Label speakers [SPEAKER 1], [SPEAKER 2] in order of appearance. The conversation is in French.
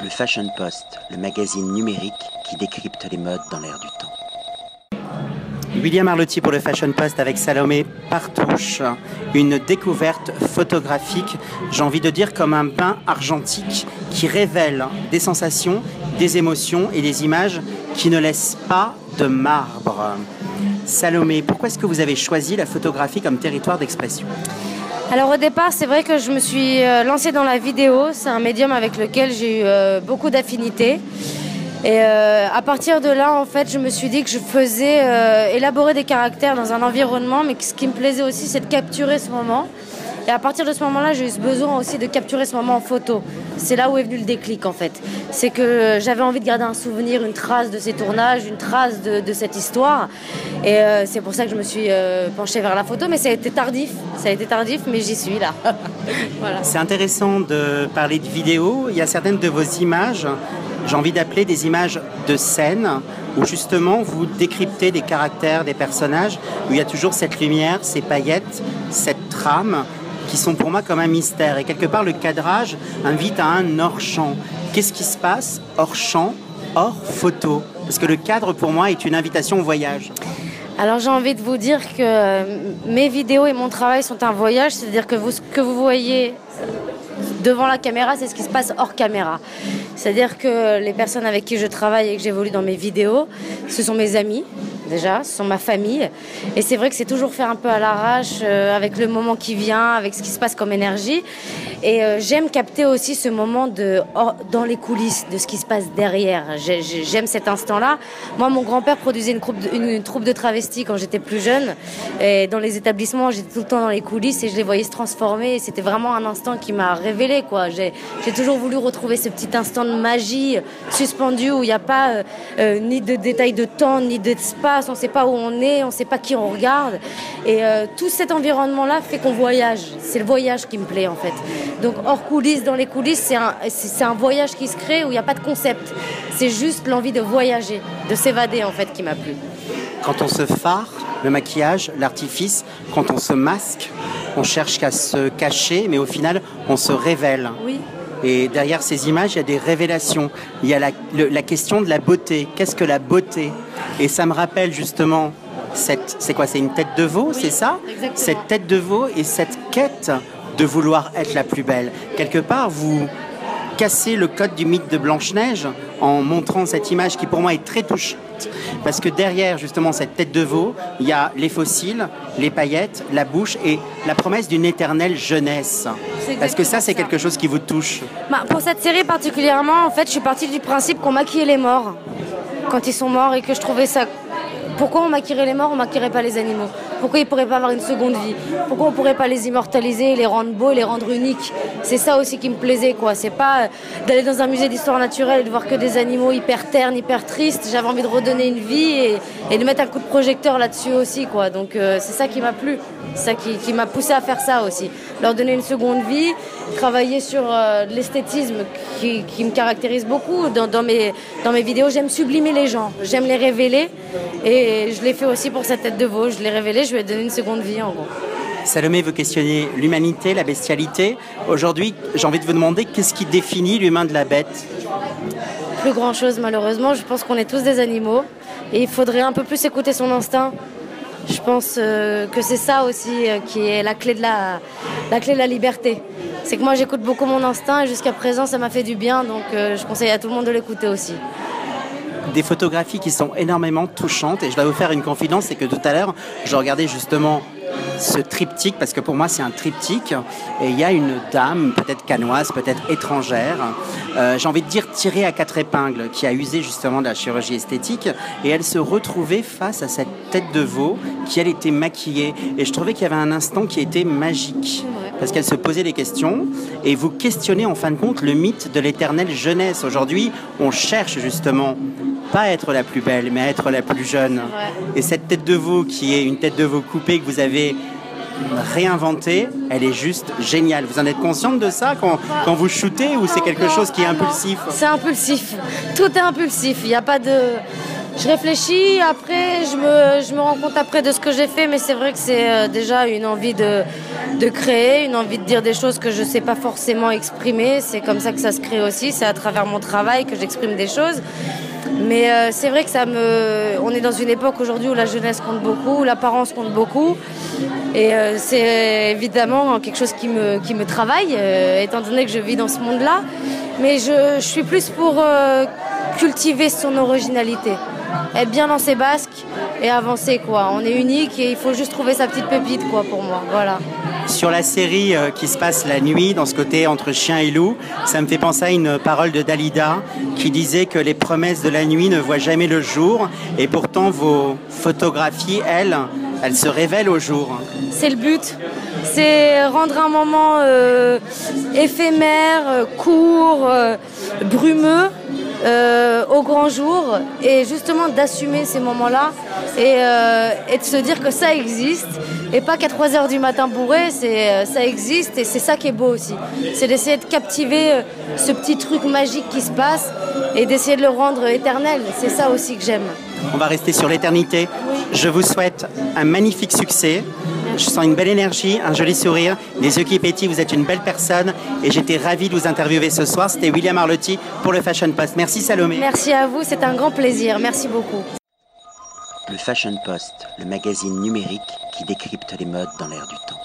[SPEAKER 1] Le Fashion Post, le magazine numérique qui décrypte les modes dans l'air du temps. William Arlotti pour le Fashion Post avec Salomé Partouche. Une découverte photographique, j'ai envie de dire comme un bain argentique qui révèle des sensations, des émotions et des images qui ne laissent pas de marbre. Salomé, pourquoi est-ce que vous avez choisi la photographie comme territoire d'expression?
[SPEAKER 2] Alors au départ, c'est vrai que je me suis euh, lancée dans la vidéo. C'est un médium avec lequel j'ai eu euh, beaucoup d'affinités. Et euh, à partir de là, en fait, je me suis dit que je faisais élaborer des caractères dans un environnement, mais ce qui me plaisait aussi, c'est de capturer ce moment. Et à partir de ce moment-là, j'ai eu ce besoin aussi de capturer ce moment en photo. C'est là où est venu le déclic en fait. C'est que j'avais envie de garder un souvenir, une trace de ces tournages, une trace de, cette histoire. Et euh, c'est pour ça que je me suis euh, penchée vers la photo. Mais ça a été tardif. Ça a été tardif, mais j'y suis là.
[SPEAKER 1] voilà. C'est intéressant de parler de vidéo. Il y a certaines de vos images, j'ai envie d'appeler des images de scène où justement vous décryptez des caractères, des personnages, où il y a toujours cette lumière, ces paillettes, cette trame qui sont pour moi comme un mystère. Et quelque part, le cadrage invite à un hors-champ. Qu'est-ce qui se passe hors champ, hors photo Parce que le cadre, pour moi, est une invitation au voyage.
[SPEAKER 2] Alors j'ai envie de vous dire que euh, mes vidéos et mon travail sont un voyage, c'est-à-dire que vous, ce que vous voyez devant la caméra, c'est ce qui se passe hors caméra. C'est-à-dire que les personnes avec qui je travaille et que j'évolue dans mes vidéos, ce sont mes amis, déjà, ce sont ma famille. Et c'est vrai que c'est toujours fait un peu à l'arrache, euh, avec le moment qui vient, avec ce qui se passe comme énergie. Et euh, j'aime capter aussi ce moment de, dans les coulisses, de ce qui se passe derrière. J'aime cet instant-là. Moi, mon grand-père produisait une, troupe de, troupe de travestis quand j'étais plus jeune. Et dans les établissements, j'étais tout le temps dans les coulisses et je les voyais se transformer. C'était vraiment un instant qui m'a révélé. J'ai toujours voulu retrouver ce petit instant de magie suspendu où il n'y a pas euh, ni de détails de temps, ni on ne sait pas où on est, on ne sait pas qui on regarde. Et euh, tout cet environnement-là fait qu'on voyage. C'est le voyage qui me plaît en fait. Donc hors coulisses, dans les coulisses, c'est un, c'est un voyage qui se crée où il n'y a pas de concept. C'est juste l'envie de voyager, de s'évader en fait qui m'a plu.
[SPEAKER 1] Quand on se phare, le maquillage, l'artifice, quand on se masque, on cherche qu'à se cacher, mais au final, on se révèle.
[SPEAKER 2] Oui.
[SPEAKER 1] Et derrière ces images, il y a des révélations. Il y a la, la question de la beauté. Qu'est-ce que la beauté? Et ça me rappelle justement cette, c'est quoi C'est une tête de veau, c'est ça Cette tête de veau et cette quête de vouloir être la plus belle. Quelque part, vous cassez le code du mythe de Blanche-Neige en montrant cette image qui pour moi est très touchante. Parce que derrière justement cette tête de veau, il y a les fossiles, les paillettes, la bouche et la promesse d'une éternelle jeunesse. Est-ce que ça, c'est quelque chose qui vous touche
[SPEAKER 2] bah, Pour cette série particulièrement, en fait, je suis partie du principe qu'on maquillait les morts quand ils sont morts et que je trouvais ça pourquoi on maquillerait les morts, on maquillerait pas les animaux? Pourquoi ils pourraient pas avoir une seconde vie? Pourquoi on pourrait pas les immortaliser, les rendre beaux, les rendre uniques? C'est ça aussi qui me plaisait, quoi. C'est pas euh, d'aller dans un musée d'histoire naturelle et de voir que des animaux hyper ternes, hyper tristes. J'avais envie de redonner une vie et, de mettre un coup de projecteur là-dessus aussi, quoi. Donc euh, c'est ça qui m'a plu, ça qui, m'a poussé à faire ça aussi. Leur donner une seconde vie, travailler sur euh, l'esthétisme qui, me caractérise beaucoup dans, dans, mes, dans mes vidéos. J'aime sublimer les gens, j'aime les révéler et je l'ai fait aussi pour sa tête de veau. Je l'ai révélé, je lui ai donné une seconde vie en gros.
[SPEAKER 1] Salomé veut questionner l'humanité, la bestialité. Aujourd'hui, j'ai envie de vous demander qu'est-ce qui définit l'humain de la bête?
[SPEAKER 2] Plus grand chose malheureusement. Je pense qu'on est tous des animaux et il faudrait un peu plus écouter son instinct. Je pense euh, que c'est ça aussi euh, qui est la clé de la, la clé de la liberté. C'est que moi j'écoute beaucoup mon instinct et jusqu'à présent ça m'a fait du bien. Donc euh, je conseille à tout le monde de l'écouter aussi.
[SPEAKER 1] Des photographies qui sont énormément touchantes. Et je vais vous faire une confidence, c'est que tout à l'heure, je regardais justement ce triptyque, parce que pour moi c'est un triptyque, et il y a une dame, peut-être canoise, peut-être étrangère, euh, j'ai envie de dire tirée à quatre épingles, qui a usé justement de la chirurgie esthétique, et elle se retrouvait face à cette tête de veau qui elle était maquillée. Et je trouvais qu'il y avait un instant qui était magique, parce qu'elle se posait des questions, et vous questionnez en fin de compte le mythe de l'éternelle jeunesse. Aujourd'hui, on cherche justement pas être la plus belle, mais être la plus jeune. Et cette tête de veau qui est une tête de veau coupée que vous avez réinventée, elle est juste géniale. Vous en êtes consciente de ça quand, quand vous shootez ou c'est quelque chose qui est impulsif
[SPEAKER 2] C'est impulsif. Tout est impulsif. Il n'y a pas de. Je réfléchis, après je me, je me rends compte après de ce que j'ai fait, mais c'est vrai que c'est euh, déjà une envie de, de créer, une envie de dire des choses que je ne sais pas forcément exprimer. C'est comme ça que ça se crée aussi. C'est à travers mon travail que j'exprime des choses. Mais euh, c'est vrai que ça me. On est dans une époque aujourd'hui où la jeunesse compte beaucoup, où l'apparence compte beaucoup. Et euh, c'est évidemment quelque chose qui me, qui me travaille, euh, étant donné que je vis dans ce monde-là. Mais je, je, suis plus pour cultiver son originalité. Être bien dans ses basques et avancer, quoi. On est unique et il faut juste trouver sa petite pépite, quoi, pour moi. Voilà.
[SPEAKER 1] Sur la série euh, qui se passe la nuit, dans ce côté entre chien et loup, ça me fait penser à une parole de Dalida qui disait que les promesses de la nuit ne voient jamais le jour et pourtant vos photographies, elles, elles se révèlent au jour.
[SPEAKER 2] C'est le but. C'est rendre un moment euh, éphémère, euh, court, brumeux, euh, au grand jour et justement d'assumer ces moments-là et, euh, et, de se dire que ça existe et pas qu'à 3 heures du matin bourré, c'est euh, ça existe et c'est ça qui est beau aussi. C'est d'essayer de captiver ce petit truc magique qui se passe et d'essayer de le rendre éternel. C'est ça aussi que j'aime.
[SPEAKER 1] On va rester sur l'éternité. Je vous souhaite un magnifique succès. Je sens une belle énergie, un joli sourire, des yeux qui pétillent. Vous êtes une belle personne et j'étais ravie de vous interviewer ce soir. C'était William Arlotti pour le Fashion Post. Merci Salomé.
[SPEAKER 2] Merci à vous, c'est un grand plaisir. Merci beaucoup.
[SPEAKER 1] Le Fashion Post, le magazine numérique qui décrypte les modes dans l'air du temps.